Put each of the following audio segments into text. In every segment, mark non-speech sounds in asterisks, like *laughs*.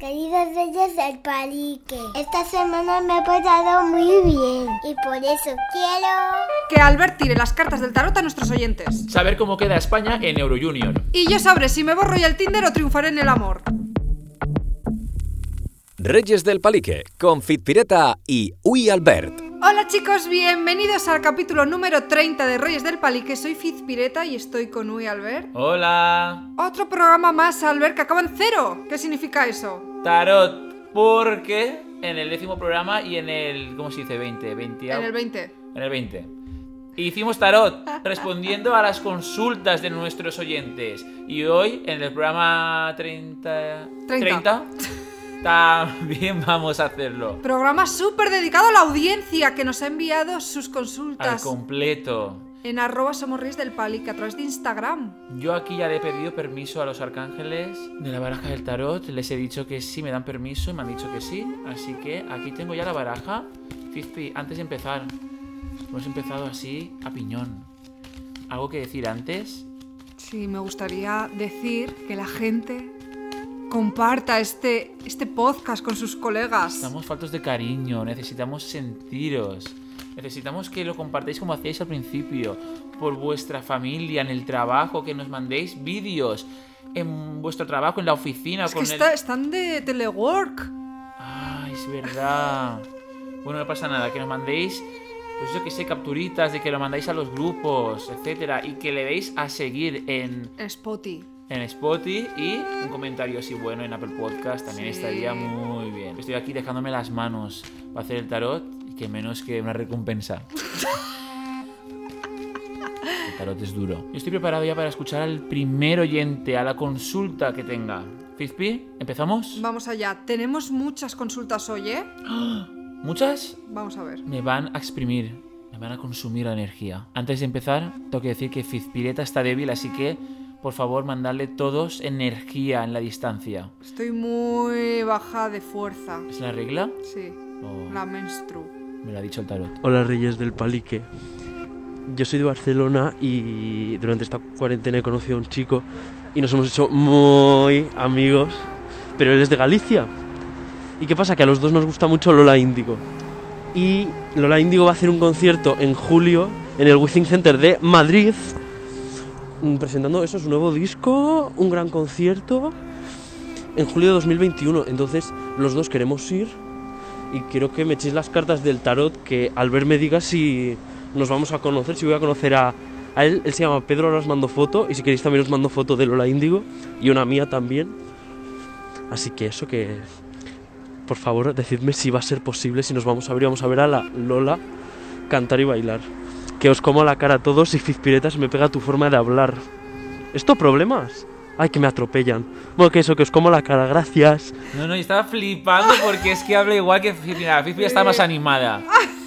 Queridos reyes del palique, esta semana me he portado muy bien y por eso quiero... Que Albert tire las cartas del tarot a nuestros oyentes. Saber cómo queda España en Euro Junior. Y yo sabré si me borro ya el Tinder o triunfaré en el amor. Reyes del Palique, con Fitpireta y Uy Albert. Hola chicos, bienvenidos al capítulo número 30 de Reyes del Palique. Soy Fizpireta y estoy con Uy Albert. Hola. Otro programa más, Albert, que acaba en cero. ¿Qué significa eso? Tarot, porque en el décimo programa y en el. ¿Cómo se dice? 20. 20 En el 20. En el 20. Hicimos tarot *laughs* respondiendo a las consultas de nuestros oyentes. Y hoy, en el programa 30. 30. *laughs* también *laughs* vamos a hacerlo. Programa súper dedicado a la audiencia que nos ha enviado sus Al consultas completo. en arroba somos Reyes del Palique a través de Instagram. Yo aquí ya le he pedido permiso a los arcángeles de la baraja del tarot. Les he dicho que sí, me dan permiso y me han dicho que sí. Así que aquí tengo ya la baraja. Fizpi, antes de empezar, hemos empezado así a piñón. ¿Algo que decir antes? Sí, me gustaría decir que la gente comparta este, este podcast con sus colegas. Estamos faltos de cariño, necesitamos sentiros. Necesitamos que lo compartáis como hacíais al principio, por vuestra familia, en el trabajo, que nos mandéis vídeos, en vuestro trabajo, en la oficina, Es que el... están de telework. Ay, es verdad. Bueno, no pasa nada, que nos mandéis, pues yo que sé, capturitas de que lo mandáis a los grupos, etcétera, y que le deis a seguir En Spotify. En Spotify y un comentario así bueno en Apple Podcast también Sí. estaría muy bien. Estoy aquí dejándome las manos para hacer el tarot y que menos que una recompensa. *laughs* El tarot es duro. Yo estoy preparado ya para escuchar al primer oyente, a la consulta que tenga. Fizpi, ¿empezamos? Vamos allá. Tenemos muchas consultas hoy, ¿eh? *gasps* ¿Muchas? Vamos a ver. Me van a exprimir, me van a consumir la energía. Antes de empezar, tengo que decir que Fizpireta está débil, así que por favor mandadle todos energía en la distancia. Estoy muy baja de fuerza. ¿Es la regla? Sí, Oh, la menstru. me lo ha dicho el tarot. Hola Reyes del Palique. Yo soy de Barcelona y durante esta cuarentena he conocido a un chico y nos hemos hecho muy amigos, pero él es de Galicia. ¿Y qué pasa? Que a los dos nos gusta mucho Lola Índigo. Y Lola Índigo va a hacer un concierto en julio en el Withing Center de Madrid, presentando eso, su nuevo disco, un gran concierto en julio de 2021. Entonces los dos queremos ir y quiero que me echéis las cartas del tarot, que al ver me diga si nos vamos a conocer, si voy a conocer a, él. Él se llama Pedro, ahora os mando foto, y si queréis también os mando foto de Lola Índigo, y una mía también. Así que eso que, por favor, decidme si va a ser posible, si nos vamos a ver vamos a ver a la Lola cantar y bailar. Que os como la cara a todos y Fizpiretas me pega tu forma de hablar. ¿Esto problemas? Ay, que me atropellan. Bueno, que eso, que os como la cara, gracias. No, no, yo estaba flipando porque es que habla igual que. Mira, Fizpi está más animada.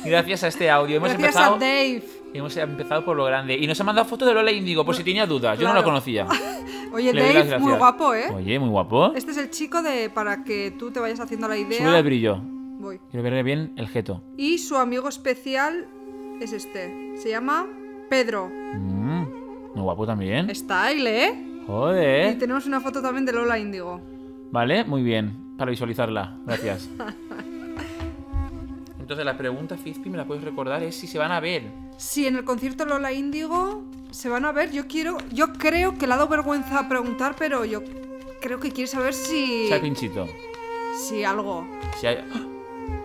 Gracias a este audio. Hemos Gracias empezado, a Dave. hemos empezado por lo grande. Y nos ha mandado foto de Lola Índigo, por si tenía dudas. Yo no la conocía. *laughs* Oye, Le Dave, muy guapo, ¿eh? Oye, muy guapo. Este es el chico de para que tú te vayas haciendo la idea. Sube el brillo. Voy. Quiero verle bien el jeto. Y su amigo especial es este. Se llama Pedro. Mm, muy guapo también. Style, ¿eh? Y Joder. tenemos una foto también de Lola Índigo. Vale, muy bien. Para visualizarla. Gracias. *laughs* Entonces la pregunta, Fizpi, me la puedes recordar, es si se van a ver. Si en el concierto Lola Índigo se van a ver, yo quiero. Yo creo que le ha dado vergüenza preguntar, pero yo creo que quiere saber si. Se ha pinchito. Si algo. Si hay... ¡Ah!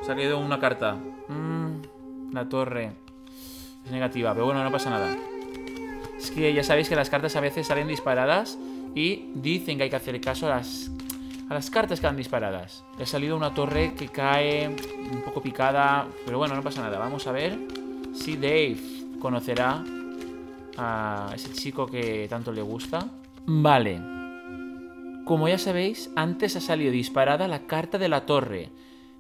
Se ha caído una carta. Mm, la torre. Es negativa, pero bueno, no pasa nada. Es que ya sabéis que las cartas a veces salen disparadas y dicen que hay que hacer caso a las, a las cartas que han disparadas. Ha salido una torre que cae un poco picada, pero bueno, no pasa nada. Vamos a ver si Dave conocerá a ese chico que tanto le gusta. Vale. Como ya sabéis, antes ha salido disparada la carta de la torre.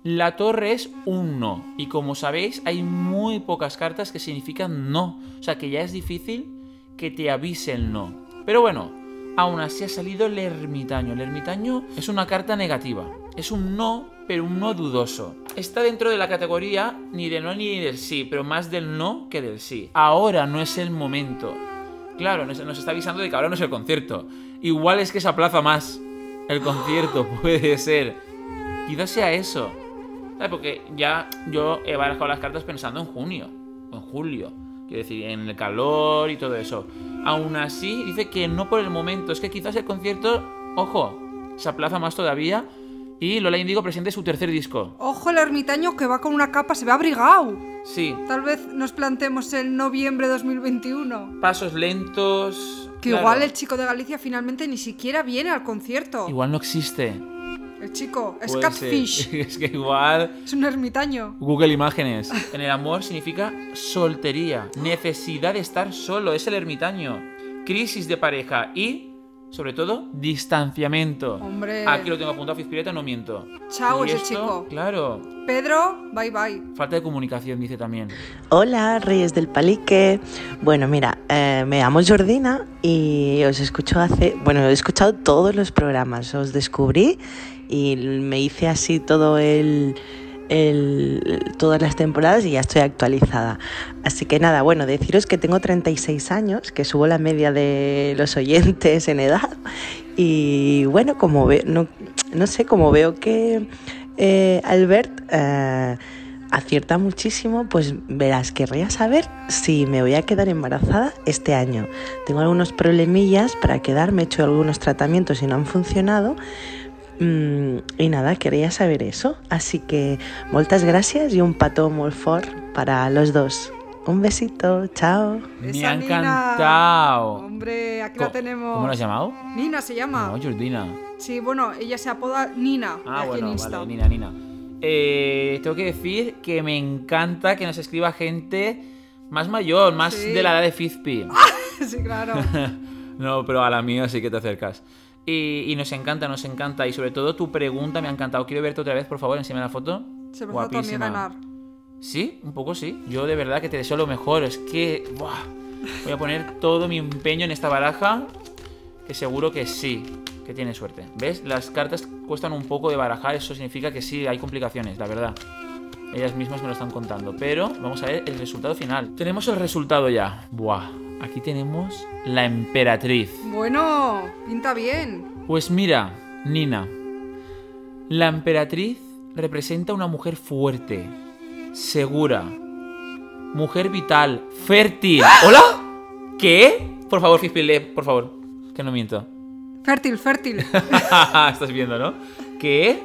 La torre es un no. Y como sabéis, hay muy pocas cartas que significan no. O sea que ya es difícil que te avise el no. Pero bueno, aún así ha salido el ermitaño. El ermitaño es una carta negativa. Es un no, pero un no dudoso. Está dentro de la categoría ni de no ni del sí, pero más del no que del sí. Ahora no es el momento. Claro, nos está avisando de que ahora no es el concierto. Igual es que se aplaza más el concierto, *laughs* puede ser. Quizás sea eso. ¿Sabes? Porque ya yo he barajado las cartas pensando en junio, o en julio. Quiero decir, en el calor y todo eso. Aún así, dice que no por el momento. Es que quizás el concierto, ojo, se aplaza más todavía. Y Lola Indigo presente su tercer disco. Ojo el ermitaño que va con una capa, se ve abrigado. Sí, Tal vez nos plantemos el noviembre 2021. pasos lentos. Que claro. igual el chico de Galicia finalmente ni siquiera viene al concierto. Igual no existe. El chico es Puede catfish. *laughs* Es que igual. Es un ermitaño. Google Imágenes. En el amor significa soltería, necesidad de estar solo, es el ermitaño, crisis de pareja y, sobre todo, distanciamiento. Hombre. Aquí lo tengo apuntado, Fizpireta, no miento. Chao, Y ese esto, chico. Claro, Pedro, bye bye. falta de comunicación, dice también. Hola, Reyes del Palique. Bueno, mira, eh, me llamo Jordina y os escucho hace. Bueno, he escuchado todos los programas. Os descubrí y me hice así todo el. todas las temporadas y ya estoy actualizada. Así que nada, bueno, deciros que tengo 36 años, que subo la media de los oyentes en edad. Y bueno, como veo, no, no sé, como veo que eh, Albert eh, acierta muchísimo, pues verás, querría saber si me voy a quedar embarazada este año. Tengo algunos problemillas para quedarme, he hecho algunos tratamientos y no han funcionado. Mm, y nada, quería saber eso. Así que muchas gracias y un pato muy fort para los dos. Un besito, chao. Me ha encantado. Hombre, aquí la tenemos. ¿Cómo lo has llamado? Nina se llama. No, Jordina. Sí, bueno, ella se apoda Nina Ah, aquí bueno, en Insta. vale, Nina, Nina. Eh, tengo que decir que me encanta que nos escriba gente más mayor, más Sí. de la edad de Fizpi. *laughs* sí, claro. *laughs* no, pero a la mía sí que te acercas. Y, y nos encanta, nos encanta. Y sobre todo tu pregunta me ha encantado. Quiero verte otra vez, por favor, enséñame la foto. Se me a tu amiga ganar. Sí, un poco sí. Yo de verdad que te deseo lo mejor. Es que buah, voy a poner todo mi empeño en esta baraja. Que seguro que sí, que tiene suerte. ¿Ves? Las cartas cuestan un poco de barajar. Eso significa que sí, hay complicaciones, la verdad. Ellas mismas me lo están contando. Pero vamos a ver el resultado final. Tenemos el resultado ya. Buah. Aquí tenemos la emperatriz. Bueno, pinta bien. Pues mira, Nina, la emperatriz representa una mujer fuerte, segura, mujer vital, fértil. ¿Hola? ¿Qué? Por favor, Fispile, por favor, que no miento. Fértil, fértil. *laughs* Estás viendo, ¿no? ¿Qué?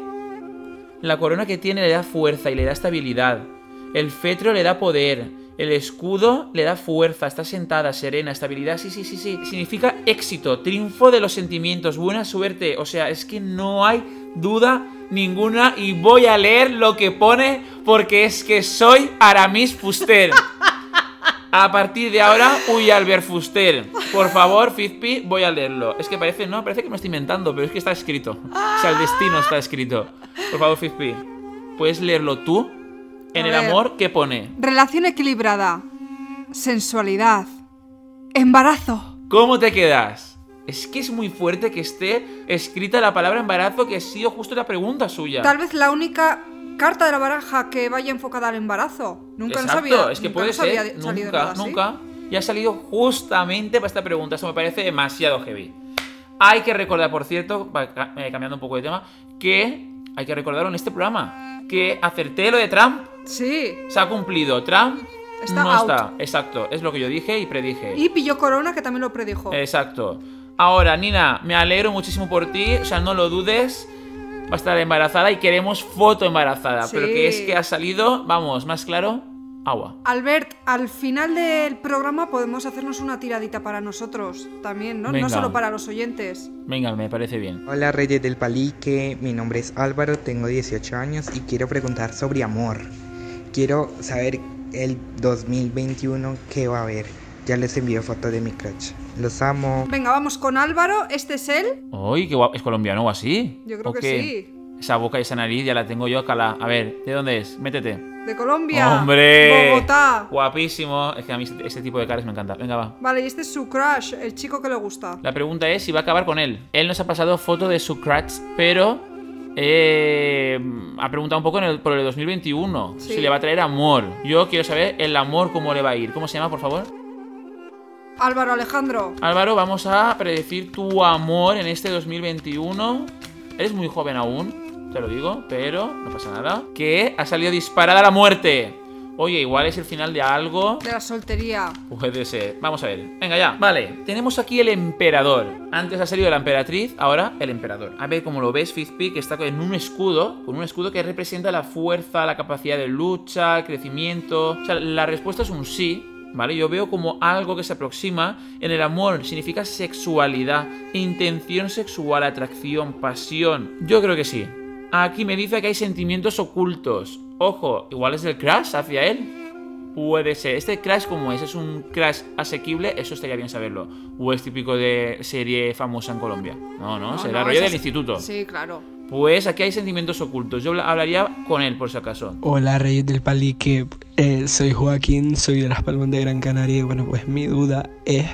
La corona que tiene le da fuerza y le da estabilidad. El fetro le da poder. El escudo le da fuerza. Está sentada, serena, estabilidad. Sí, sí, sí, sí. Significa éxito, triunfo de los sentimientos, buena suerte. O sea, es que no hay duda ninguna. Y voy a leer lo que pone porque es que soy Aramis Fuster. *laughs* A partir de ahora, Uy Albert Fuster. Por favor, Fizpi, voy a leerlo. Es que parece, no, parece que me estoy inventando, pero es que está escrito. O sea, el destino está escrito. Por favor, Fizpi, ¿puedes leerlo tú? En A el ver. amor, ¿qué pone? Relación equilibrada. Sensualidad. Embarazo. ¿Cómo te quedas? Es que es muy fuerte que esté escrita la palabra embarazo, que ha sido justo la pregunta suya. Tal vez la única carta de la baraja que vaya enfocada al embarazo. Nunca nos Exacto, había, es que nunca puede nos había ser. salido Nunca, nada así. nunca. Y ha salido justamente para esta pregunta. Eso me parece demasiado heavy. Hay que recordar, por cierto, eh, cambiando un poco de tema, que hay que recordarlo en este programa. Que acerté lo de Trump. Sí. Se ha cumplido. Trump Está no out. está. Exacto. Es lo que yo dije y predije. Y pilló corona, que también lo predijo. Exacto. Ahora, Nina, me alegro muchísimo por ti. O sea, no lo dudes. Va a estar embarazada y queremos foto embarazada. Sí. Pero que es que ha salido, vamos, más claro, agua. Albert, al final del programa podemos hacernos una tiradita para nosotros también, ¿no? Venga. No solo para los oyentes. Venga, me parece bien. Hola Reyes del Palique, mi nombre es Álvaro, tengo 18 años y quiero preguntar sobre amor. Quiero saber el 2021 qué va a haber. Ya les envío fotos de mi crush. Los amo. Venga, vamos con Álvaro. ¿Este es él? Uy, qué guapo. ¿Es colombiano o así? Yo creo ¿O que qué? sí. Esa boca y esa nariz ya la tengo yo acá. A ver, ¿de dónde es? Métete. De Colombia. ¡Hombre! Bogotá. Guapísimo. Es que a mí este, este tipo de caras me encanta. Venga, va. Vale, y este es su crush, el chico que le gusta. La pregunta es si va a acabar con él. Él nos ha pasado foto de su crush, pero eh, ha preguntado un poco en el- por el 2021. Sí. Si le va a traer amor. Yo quiero saber el amor cómo le va a ir. ¿Cómo se llama, por favor? Álvaro Alejandro. Álvaro, vamos a predecir tu amor en este 2021. Eres muy joven aún. te lo digo, pero no pasa nada. Que ha salido disparada la muerte. Oye, igual es el final de algo. De la soltería. Puede ser. Vamos a ver. Venga ya. Vale. Tenemos aquí el emperador. Antes ha salido la emperatriz, ahora el emperador. A ver cómo lo ves, Fizpi, que está en un escudo. Con un escudo que representa la fuerza, la capacidad de lucha, el crecimiento. O sea, la respuesta es un sí. ¿Vale? Yo veo como algo que se aproxima en el amor. Significa sexualidad, intención sexual, atracción, pasión. Yo creo que sí. Aquí me dice que hay sentimientos ocultos. Ojo, igual es el crash hacia él. Puede ser. Este crash, como es? ¿Es un crash asequible? Eso estaría bien saberlo. ¿O es típico de serie famosa en Colombia? No, no, será no, rollo del es- instituto. Sí, claro. Pues aquí hay sentimientos ocultos. Yo hablaría con él, por si acaso. Hola Reyes del Palique, eh, soy Joaquín, soy de Las Palmas de Gran Canaria y bueno, pues mi duda es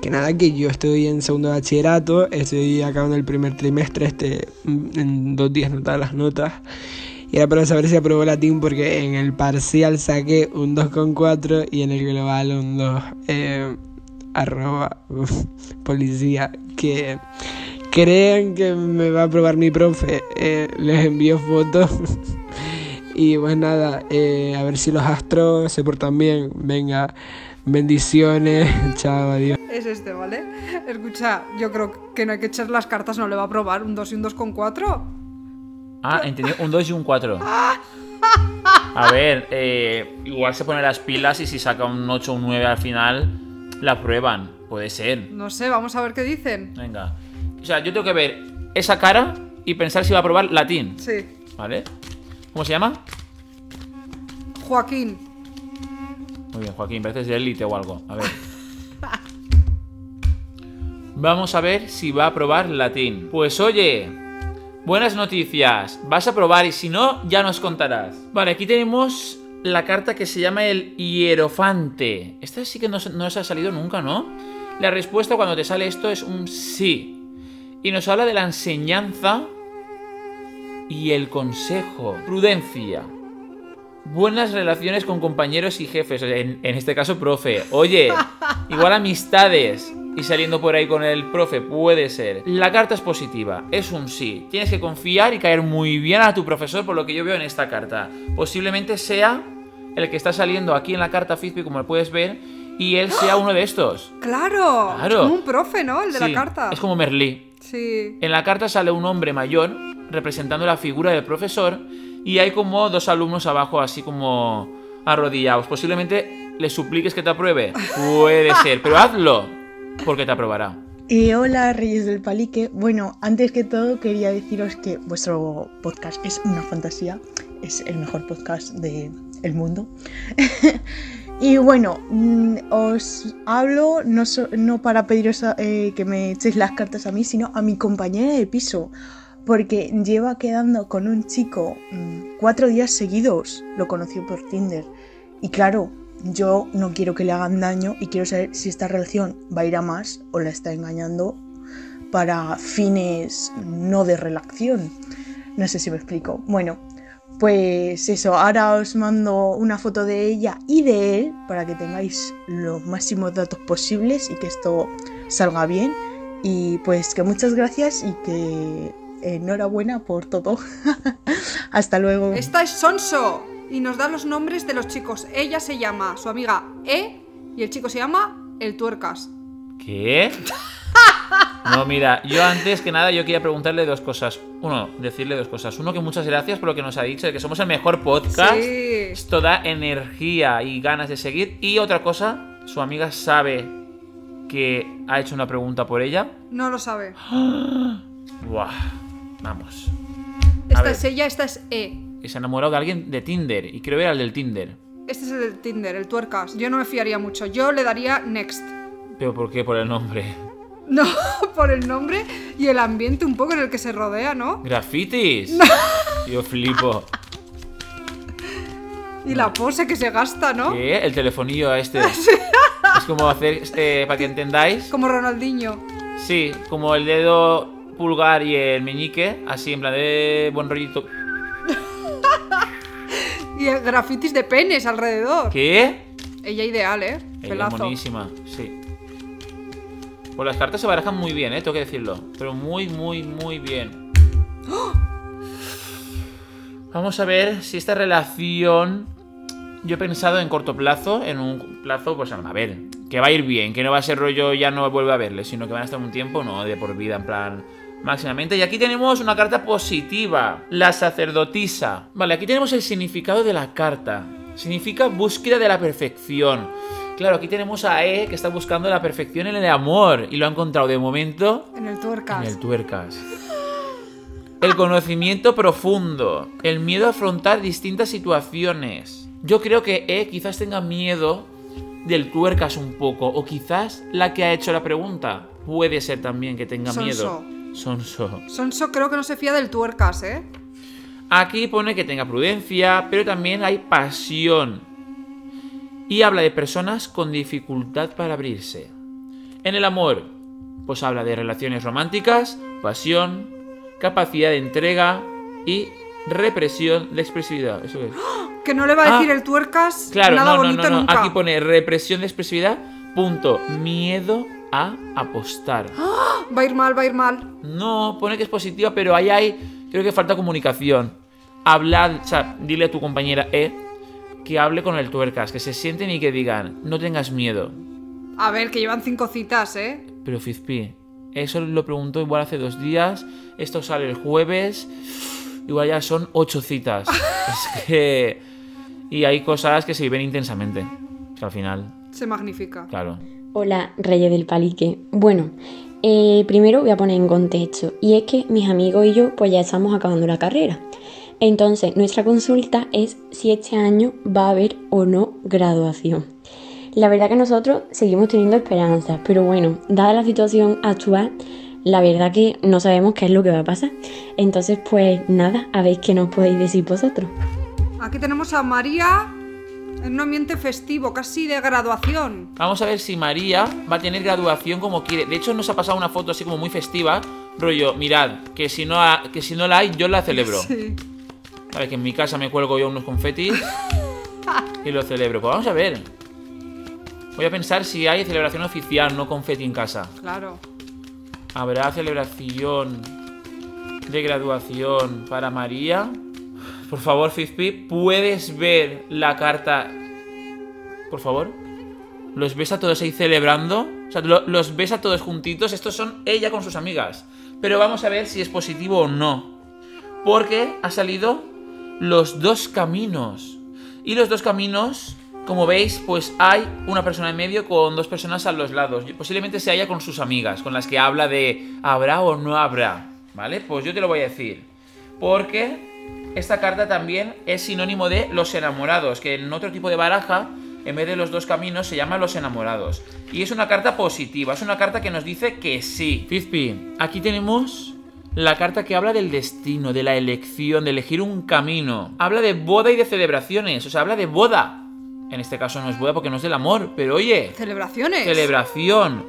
que nada, que yo estoy en segundo bachillerato, estoy acabando el primer trimestre, este, mm, en dos días notar las notas y era para saber si aprobó latín porque en el parcial saqué un 2,4 y en el global un 2, eh, arroba *laughs* policía, que creen que me va a aprobar mi profe, eh, les envío fotos. *laughs* Y pues nada, eh, a ver si los astros se portan bien. Venga, bendiciones. *laughs* Chao, adiós. Es este, ¿vale? Escucha, yo creo que no hay que echar las cartas, no le va a probar un 2 y un 2 con 4. Ah, entendí. Un 2 y un 4. A ver, eh, igual se pone las pilas y si saca un 8 o un 9 al final, la prueban. Puede ser. No sé, vamos a ver qué dicen. Venga. O sea, yo tengo que ver esa cara y pensar si va a probar latín. Sí. ¿Vale? ¿Cómo se llama? Joaquín. Muy bien, Joaquín, pareces de élite o algo. A ver. *laughs* Vamos a ver si va a probar latín. Pues oye, buenas noticias. Vas a probar y si no, ya nos contarás. Vale, aquí tenemos la carta que se llama el hierofante. Esta sí que no, se- no nos ha salido nunca, ¿no? La respuesta cuando te sale esto es un sí. Y nos habla de la enseñanza y el consejo. Prudencia. Buenas relaciones con compañeros y jefes, en, en este caso profe. Oye, *laughs* igual amistades y saliendo por ahí con el profe, puede ser. La carta es positiva, es un sí. Tienes que confiar y caer muy bien a tu profesor por lo que yo veo en esta carta. Posiblemente sea el que está saliendo aquí en la carta Fizpi, como lo puedes ver, y él sea uno de estos. Claro. Claro. Es como un profe, ¿no? El de Sí, la carta. Es como Merlí. Sí. En la carta sale un hombre mayor representando la figura del profesor y hay como dos alumnos abajo así como arrodillados. Posiblemente le supliques que te apruebe. Puede ser, pero hazlo porque te aprobará. Eh, hola Reyes del Palique. Bueno, antes que todo quería deciros que vuestro podcast es una fantasía, es el mejor podcast del mundo. *laughs* y bueno, mm, os hablo no, para pediros eh, que me echéis las cartas a mí, sino a mi compañera de piso, porque lleva quedando con un chico mm, cuatro días seguidos, lo conoció por Tinder. Y claro, yo no quiero que le hagan daño y quiero saber si esta relación va a ir a más o la está engañando para fines no de relación. No sé si me explico. Bueno, pues eso, ahora os mando una foto de ella y de él para que tengáis los máximos datos posibles y que esto salga bien. Y pues que muchas gracias y que enhorabuena por todo. *laughs* Hasta luego. Esta es Sonso y nos da los nombres de los chicos. Ella se llama su amiga E y el chico se llama El Tuercas. ¿Qué? *laughs* No, mira, yo antes que nada yo quería preguntarle dos cosas. Uno, decirle dos cosas. Uno, que muchas gracias por lo que nos ha dicho, de que somos el mejor podcast. Sí. Esto da energía y ganas de seguir. Y otra cosa, su amiga sabe que ha hecho una pregunta por ella. No lo sabe. *gasps* Buah, vamos. Esta ver. es ella, esta es E. Que se ha enamorado de alguien de Tinder. Y creo que era el del Tinder. Este es el del Tinder, el Tuercas. Yo no me fiaría mucho. Yo le daría Next. ¿Pero por qué? Por el nombre. No, *laughs* por el nombre y el ambiente un poco en el que se rodea, ¿no? ¿Grafitis? Yo flipo. Y la pose que se gasta, ¿no? ¿Qué? El telefonillo a este. *laughs* Es como hacer, eh, para que entendáis. Como Ronaldinho. Sí, como el dedo pulgar y el meñique, así en plan de buen rollito. *laughs* Y el grafitis de penes alrededor. ¿Qué? Ella ideal, ¿eh? Ella Pelazo. monísima, sí. Pues las cartas se barajan muy bien, eh, tengo que decirlo. Pero muy, muy, muy bien. *gasps* Vamos a ver si esta relación. Yo he pensado en corto plazo, en un plazo, pues a ver, que va a ir bien, que no va a ser rollo ya no vuelve a verle, sino que van a estar un tiempo, no de por vida, en plan máximamente. Y aquí tenemos una carta positiva, la sacerdotisa. Vale, aquí tenemos el significado de la carta. Significa búsqueda de la perfección. Claro, aquí tenemos a E que está buscando la perfección en el amor y lo ha encontrado de momento En el tuercas. en el tuercas. El conocimiento profundo, el miedo a afrontar distintas situaciones. Yo creo que E quizás tenga miedo del tuercas un poco, o quizás la que ha hecho la pregunta puede ser también que tenga Sonso. miedo. Sonso. Sonso creo que no se fía del tuercas, ¿eh? Aquí pone que tenga prudencia, pero también hay pasión. Y habla de personas con dificultad para abrirse. En el amor, pues habla de relaciones románticas, pasión, capacidad de entrega y represión de expresividad. ¿Eso es? *gasps* Que no le va a Ah. decir el tuercas Claro, nada no, no, bonito no, nunca. Aquí pone represión de expresividad, punto, miedo a apostar. *gasps* Va a ir mal, va a ir mal. No, pone que es positiva, pero ahí hay. Creo que falta comunicación. Habla, o sea, dile a tu compañera E que hable con el tuercas, que se sienten y que digan, no tengas miedo. A ver, que llevan cinco citas, ¿eh? Pero Fizpi, eso lo preguntó igual hace dos días. Esto sale el jueves. Igual ya son ocho citas. *laughs* es que. Y hay cosas que se viven intensamente. Que al final, Se magnifica. claro. Hola, Reyes del Palique. Bueno, eh, primero voy a poner en contexto. Y es que mis amigos y yo, pues ya estamos acabando la carrera. Entonces, nuestra consulta es si este año va a haber o no graduación. La verdad que nosotros seguimos teniendo esperanzas, pero bueno, dada la situación actual, la verdad que no sabemos qué es lo que va a pasar. Entonces, pues nada, a ver qué nos podéis decir vosotros. Aquí tenemos a María en un ambiente festivo, casi de graduación. Vamos a ver si María va a tener graduación como quiere. De hecho, nos ha pasado una foto así como muy festiva. Rollo, mirad, que si no, ha- que si no la hay, yo la celebro. *laughs* Sí. Vale, que en mi casa me cuelgo yo unos confetis *laughs* y lo celebro. Pues vamos a ver. Voy a pensar si hay celebración oficial, no confeti en casa. Claro. ¿Habrá celebración de graduación para María? Por favor, Fizpi, ¿puedes ver la carta? Por favor. ¿Los ves a todos ahí celebrando? O sea, lo- los ves a todos juntitos. Estos son ella con sus amigas. Pero vamos a ver si es positivo o no. Porque ha salido los dos caminos. Y los dos caminos, como veis, pues hay una persona en medio con dos personas a los lados. Posiblemente sea ella con sus amigas, con las que habla de habrá o no habrá. ¿Vale? Pues yo te lo voy a decir. Porque esta carta también es sinónimo de los enamorados, que en otro tipo de baraja, en vez de los dos caminos, se llama los enamorados. Y es una carta positiva, es una carta que nos dice que sí. Fizpi, aquí tenemos la carta que habla del destino, de la elección, de elegir un camino. Habla de boda y de celebraciones, o sea, habla de boda. En este caso no es boda porque no es del amor, pero oye, Celebraciones. celebración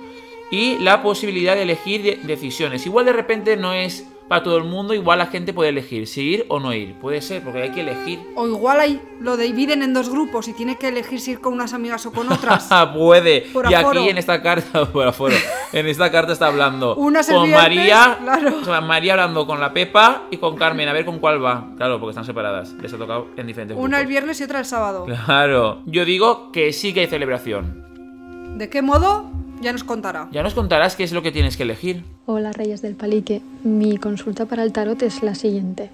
y la posibilidad de elegir de- decisiones. Igual de repente no es para todo el mundo, igual la gente puede elegir si ir o no ir. Puede ser, porque hay que elegir. O igual hay, lo dividen en dos grupos y tiene que elegir si ir con unas amigas o con otras. *laughs* puede. Por y aforo. aquí en esta carta, *laughs* por aforo, en esta carta está hablando *laughs* Una con María, claro. o sea, María hablando con la Pepa y con Carmen, a ver con cuál va. Claro, porque están separadas. Les ha tocado en diferentes Una el viernes y otra el sábado. Claro. Yo digo que sí que hay celebración. ¿De qué modo? Ya nos contará. Ya nos contarás qué es lo que tienes que elegir. Hola Reyes del Palique, mi consulta para el tarot es la siguiente.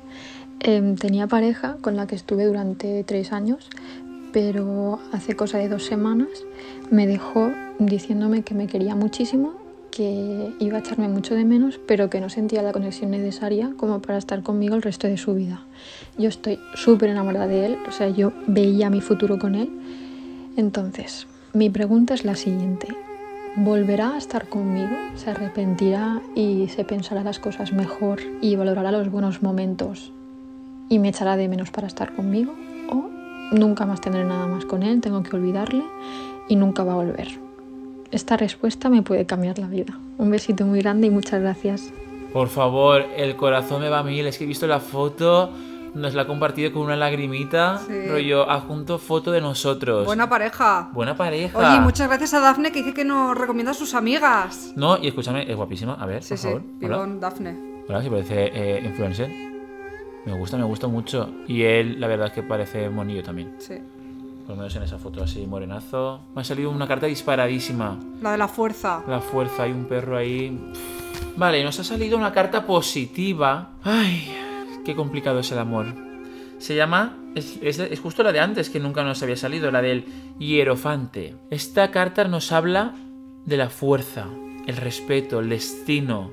Em, tenía pareja con la que estuve durante tres años, pero hace cosa de dos semanas me dejó diciéndome que me quería muchísimo, que iba a echarme mucho de menos, pero que no sentía la conexión necesaria como para estar conmigo el resto de su vida. Yo estoy súper enamorada de él, o sea, yo veía mi futuro con él. Entonces, mi pregunta es la siguiente. ¿Volverá a estar conmigo? ¿Se arrepentirá y se pensará las cosas mejor y valorará los buenos momentos y me echará de menos para estar conmigo? ¿O nunca más tendré nada más con él, tengo que olvidarle y nunca va a volver? Esta respuesta me puede cambiar la vida. Un besito muy grande y muchas gracias. Por favor, el corazón me va a mil. Es que he visto la foto, nos la ha compartido con una lagrimita. Sí. Rollo, adjunto foto de nosotros. Buena pareja. Buena pareja. Oye, muchas gracias a Dafne que dice que nos recomienda a sus amigas. No, y escúchame, es guapísima. A ver, Sí, por sí, favor. Hola. pibón, Dafne. Hola, si parece eh, influencer. Me gusta, me gusta mucho. Y él, la verdad es que parece monillo también. Sí. Por lo menos en esa foto así, morenazo. Me ha salido una carta disparadísima. La de la fuerza. La fuerza, hay un perro ahí. Vale, nos ha salido una carta positiva. Ay, qué complicado es el amor. Se llama. Es, es- es justo la de antes que nunca nos había salido, la del hierofante. Esta carta nos habla de la fuerza, el respeto, el destino,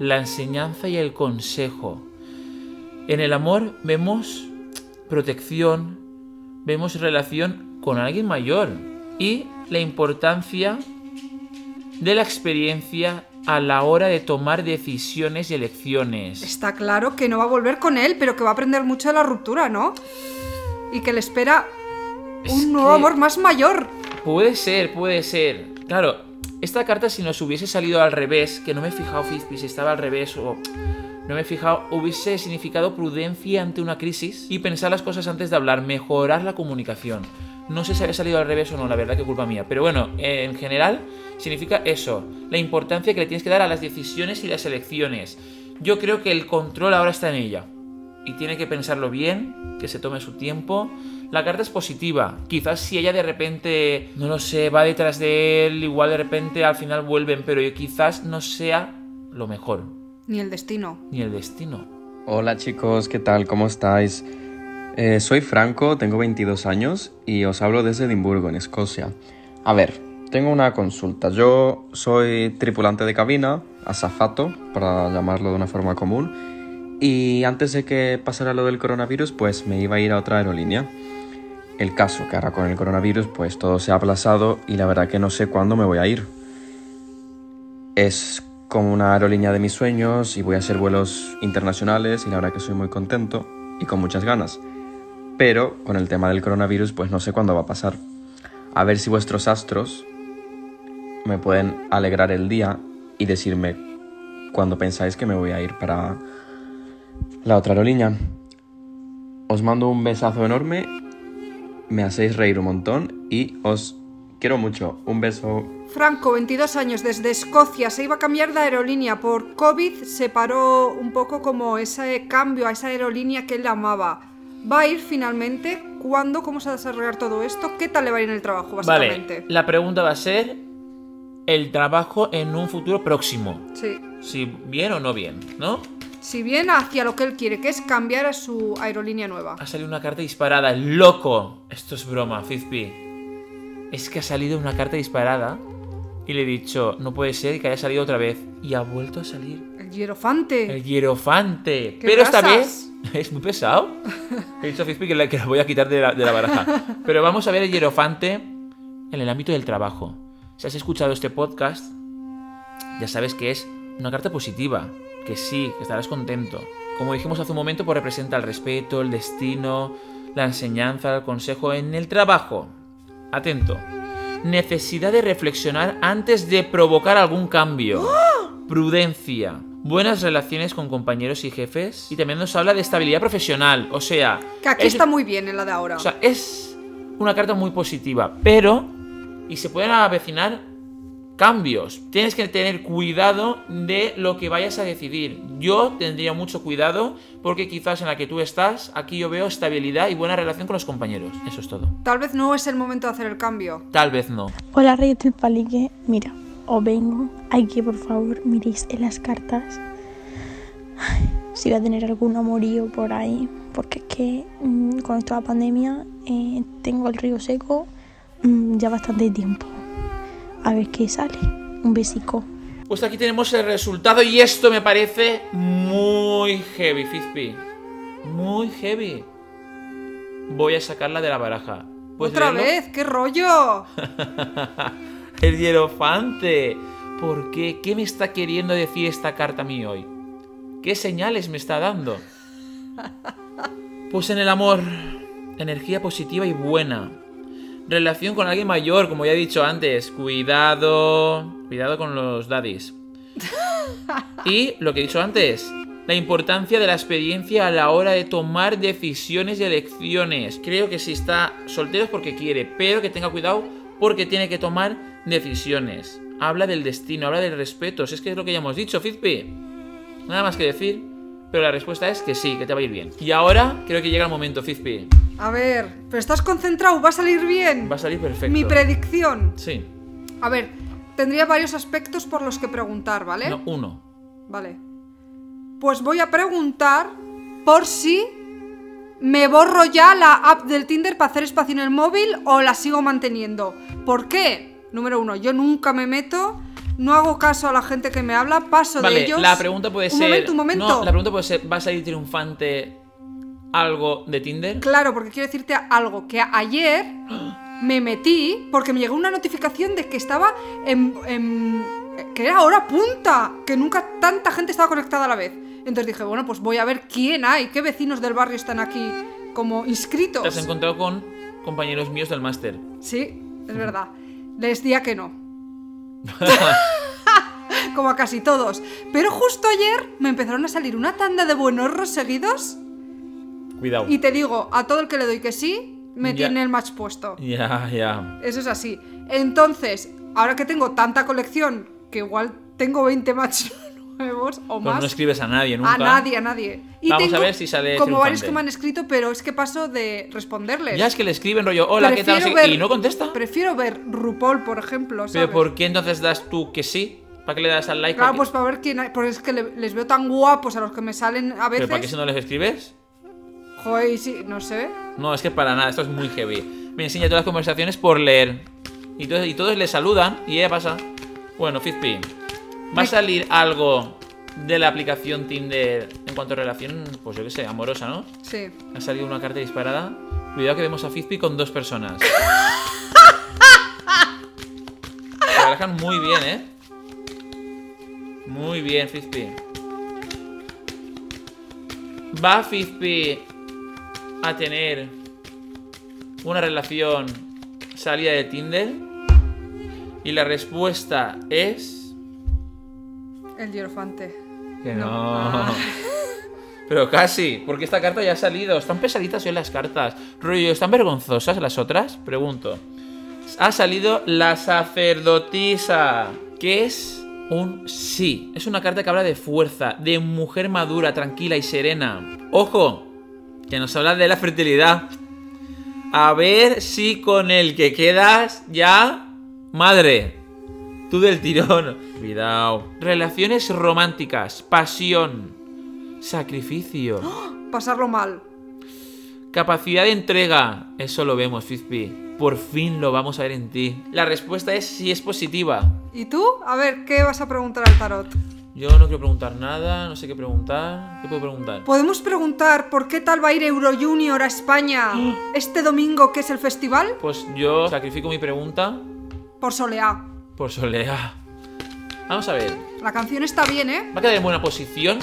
la enseñanza y el consejo. En el amor vemos protección, vemos relación con alguien mayor y la importancia de la experiencia a la hora de tomar decisiones y elecciones. Está claro que no va a volver con él, pero que va a aprender mucho de la ruptura, ¿no? Y que le espera un nuevo amor más mayor. Puede ser, puede ser. Claro, esta carta si nos hubiese salido al revés, que no me he fijado si estaba al revés o no me he fijado, hubiese significado prudencia ante una crisis y pensar las cosas antes de hablar, mejorar la comunicación. No sé si había salido al revés o no, la verdad que culpa mía. Pero bueno, eh, en general significa eso, la importancia que le tienes que dar a las decisiones y las elecciones. Yo creo que el control ahora está en ella. Y tiene que pensarlo bien, que se tome su tiempo. La carta es positiva. Quizás si ella de repente, no lo sé, va detrás de él, igual de repente al final vuelven, pero quizás no sea lo mejor, Ni el destino. ni el destino. Hola chicos, ¿qué tal? ¿Cómo estáis? Eh, soy Franco, tengo 22 años y os hablo desde Edimburgo, en Escocia. A ver, tengo una consulta. Yo soy tripulante de cabina, azafato, para llamarlo de una forma común. Y antes de que pasara lo del coronavirus, pues me iba a ir a otra aerolínea. El caso que ahora con el coronavirus, pues todo se ha aplazado y la verdad que no sé cuándo me voy a ir. Es como una aerolínea de mis sueños y voy a hacer vuelos internacionales y la verdad que soy muy contento y con muchas ganas. Pero con el tema del coronavirus pues no sé cuándo va a pasar. A ver si vuestros astros me pueden alegrar el día y decirme cuándo pensáis que me voy a ir para la otra aerolínea. Os mando un besazo enorme, me hacéis reír un montón y os quiero mucho. Un beso. Franco, 22 años, desde Escocia, se iba a cambiar de aerolínea. Por COVID se paró un poco como ese cambio a esa aerolínea que él amaba. ¿Va a ir finalmente? ¿Cuándo? ¿Cómo se va a desarrollar todo esto? ¿Qué tal le va a ir en el trabajo, básicamente? Vale, la pregunta va a ser el trabajo en un futuro próximo. Sí. Si bien o no bien, ¿no? Si bien hacia lo que él quiere, que es cambiar a su aerolínea nueva. Ha salido una carta disparada, loco. Esto es broma, Fizpi. Es que ha salido una carta disparada y le he dicho, no puede ser que haya salido otra vez. Y ha vuelto a salir El hierofante. el hierofante. ¡Qué Pero esta vez *laughs* es muy pesado. He dicho Fizpi que que la voy a quitar de la, de la baraja. Pero vamos a ver el hierofante en el ámbito del trabajo. Si has escuchado este podcast, ya sabes que es una carta positiva, que sí, que estarás contento. Como dijimos hace un momento, pues representa el respeto, el destino, la enseñanza, el consejo en el trabajo. Atento. Necesidad de reflexionar antes de provocar algún cambio. Prudencia. Buenas relaciones con compañeros y jefes. Y también nos habla de estabilidad profesional. O sea... Que aquí es- está muy bien en la de ahora. o sea, es una carta muy positiva, pero y se pueden avecinar cambios. Tienes que tener cuidado de lo que vayas a decidir. Yo tendría mucho cuidado porque quizás en la que tú estás, aquí yo veo estabilidad y buena relación con los compañeros. Eso es todo. Tal vez no es el momento de hacer el cambio. Tal vez no. Hola Reyes del Palique, mira, os vengo a que por favor miréis en las cartas ay, si va a tener algún amorío por ahí, porque es que mm, con esta pandemia eh, tengo el río seco mm, ya bastante tiempo. A ver qué sale. Un besico. Pues aquí tenemos el resultado y esto me parece muy heavy, Fizpi. Muy heavy. Voy a sacarla de la baraja. ¿Puedes Otra leerlo? vez, qué rollo. *laughs* El hierofante. ¿Por qué? ¿Qué me está queriendo decir esta carta a mí hoy? ¿Qué señales me está dando? Pues en el amor, energía positiva y buena. Relación con alguien mayor, como ya he dicho antes. Cuidado. Cuidado con los daddies. Y lo que he dicho antes, la importancia de la experiencia a la hora de tomar decisiones y elecciones. Creo que si está soltero es porque quiere, pero que tenga cuidado porque tiene que tomar decisiones. Habla del destino, habla del respeto. Si es que es lo que ya hemos dicho, Fizpi. Nada más que decir. pero la respuesta es que sí, que te va a ir bien. Y ahora creo que llega el momento, Fizpi. A ver, pero estás concentrado, va a salir bien. Va a salir perfecto. Mi predicción. Sí. A ver, tendría varios aspectos por los que preguntar, ¿vale? No, uno. Vale. Pues voy a preguntar por si me borro ya la app del Tinder para hacer espacio en el móvil o la sigo manteniendo. ¿Por qué? Número uno, yo nunca me meto, no hago caso a la gente que me habla, paso de ellos. la pregunta puede un ser. Momento, un momento. No, la pregunta puede ser: ¿va a salir triunfante algo de Tinder? Claro, porque quiero decirte algo, que ayer me metí porque me llegó una notificación de que estaba en, en- que era hora punta, que nunca tanta gente estaba conectada a la vez. Entonces dije, bueno, pues voy a ver quién hay, qué vecinos del barrio están aquí como inscritos. Te has encontrado con compañeros míos del máster. Sí, es verdad. Les di a que no. *laughs* como a casi todos. Pero justo ayer me empezaron a salir una tanda de buenos seguidos Cuidado. y te digo, a todo el que le doy que sí, me tiene el match puesto. Ya, ya. Eso es así. Entonces, ahora que tengo tanta colección, que igual tengo 20 matches nuevos o Pues más. no escribes a nadie nunca. a nadie, a nadie. Y Vamos tengo a ver si sale Como varios que me han escrito, pero es que paso de responderles. Ya es que le escriben rollo, hola, ¿qué tal? Prefiero ver- Y no contesta. Prefiero ver RuPaul, por ejemplo, ¿sabes? Pero ¿por qué entonces das tú que sí? ¿Para qué le das al like? Claro, ¿Para pues para ver quién hay. Porque es que le- les veo tan guapos a los que me salen a qué- ¿Pero para qué veces. si no les escribes? Joder, y sí, no sé. No, es que para nada, esto es muy heavy. Me enseña todas las conversaciones por leer. Y todos, y todos le saludan y ella pasa. Bueno, Fizpi, ¿va a salir algo de la aplicación Tinder en cuanto a relación, pues yo qué sé, amorosa, ¿no? Sí. Ha salido una carta disparada. Cuidado que vemos a Fizpi con dos personas. *laughs* Se barajan muy bien, ¿eh? Muy bien, Fizpi. ¿Va Fizpi a tener una relación salida de Tinder? Y la respuesta es... El hierofante. Que no. Ah. Pero casi, porque esta carta ya ha salido. Están pesaditas hoy las cartas. Rollo, ¿están vergonzosas las otras? Pregunto. Ha salido la sacerdotisa, que es un sí. Es una carta que habla de fuerza, de mujer madura, tranquila y serena. Ojo, que nos habla de la fertilidad. A ver si con el que quedas ya... Madre, Tú del tirón. Cuidado. Relaciones románticas, pasión, sacrificio, *gasps* Pasarlo mal. capacidad de entrega. Eso lo vemos, Fizpi. Por fin lo vamos a ver en ti. La respuesta es si es positiva. ¿Y tú? A ver, ¿qué vas a preguntar al tarot? Yo no quiero preguntar nada, no sé qué preguntar. ¿Qué puedo preguntar? ¿Podemos preguntar por qué tal va a ir Euro Junior a España *gasps* este domingo, que es el festival? Pues yo sacrifico mi pregunta Por Soleá. Por Solea. Vamos a ver. La canción está bien, ¿eh? ¿Va a quedar en buena posición?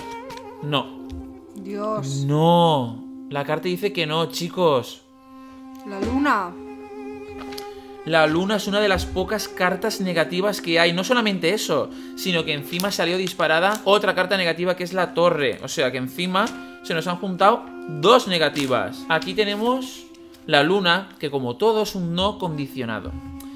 No. Dios. No. La carta dice que no, chicos. La luna. La luna es una de las pocas cartas negativas que hay. No solamente eso, sino que encima salió disparada otra carta negativa que es la torre. O sea que encima se nos han juntado dos negativas. Aquí tenemos la luna, que como todo es un no condicionado.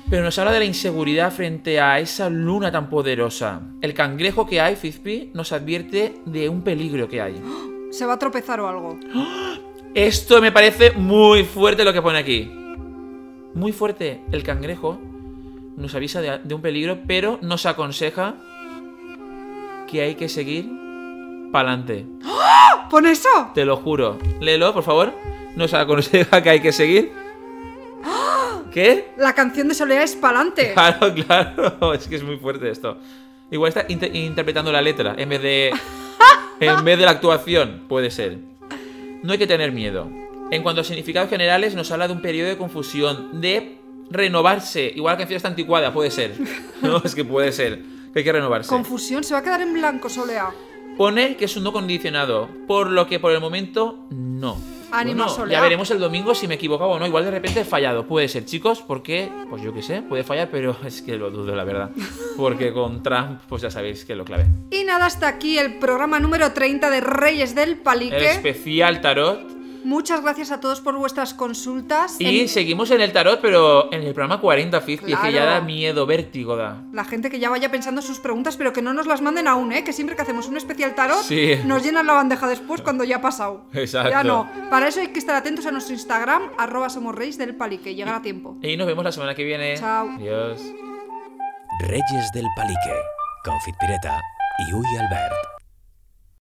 Pero nos habla de la inseguridad frente a esa luna tan poderosa. El cangrejo que hay, Fizpi, nos advierte de un peligro que hay. *gasps* Se va a tropezar o algo. *gasps* Esto me parece muy fuerte lo que pone aquí. Muy fuerte. El cangrejo nos avisa de, de un peligro, pero nos aconseja que hay que seguir para adelante. ¿Pon eso? Te lo juro. Léelo, por favor. Nos aconseja que hay que seguir. ¿Qué? La canción de Soleá es pa'lante. *laughs* Claro, claro. *laughs* Es que es muy fuerte esto. Igual está inter- interpretando la letra en vez de. *laughs* en vez de la actuación. Puede ser. No hay que tener miedo. En cuanto a significados generales, nos habla de un periodo de confusión, de renovarse. Igual la canción está anticuada, puede ser. No, es que puede ser. Que hay que renovarse. Confusión, se va a quedar en blanco Soleá. Pone que es un no condicionado, por lo que por el momento no. Ánimo, Bueno, Soleá. ya veremos el domingo si me he equivocado o no. Igual de repente he fallado. Puede ser, chicos, porque, pues yo qué sé, puede fallar, pero *laughs* es que lo dudo, la verdad. Porque con Trump, pues ya sabéis que lo clave. Y nada, hasta aquí el programa número 30 de Reyes del El Palique. especial tarot. Muchas gracias a todos por vuestras consultas. Y En- seguimos en el tarot, pero en el programa 40, 50, es que ya Claro. da miedo, vértigo da. La gente que ya vaya pensando sus preguntas, pero que no nos las manden aún, ¿eh? Que siempre que hacemos un especial tarot, Sí. nos llenan la bandeja después cuando ya ha pasado. Exacto. Ya no. Para eso hay que estar atentos a nuestro Instagram, arroba somos reyes del palique. Llegará a tiempo. Y nos vemos la semana que viene. Chao. Adiós. Reyes del Palique, con Fit Pireta y Uy Albert.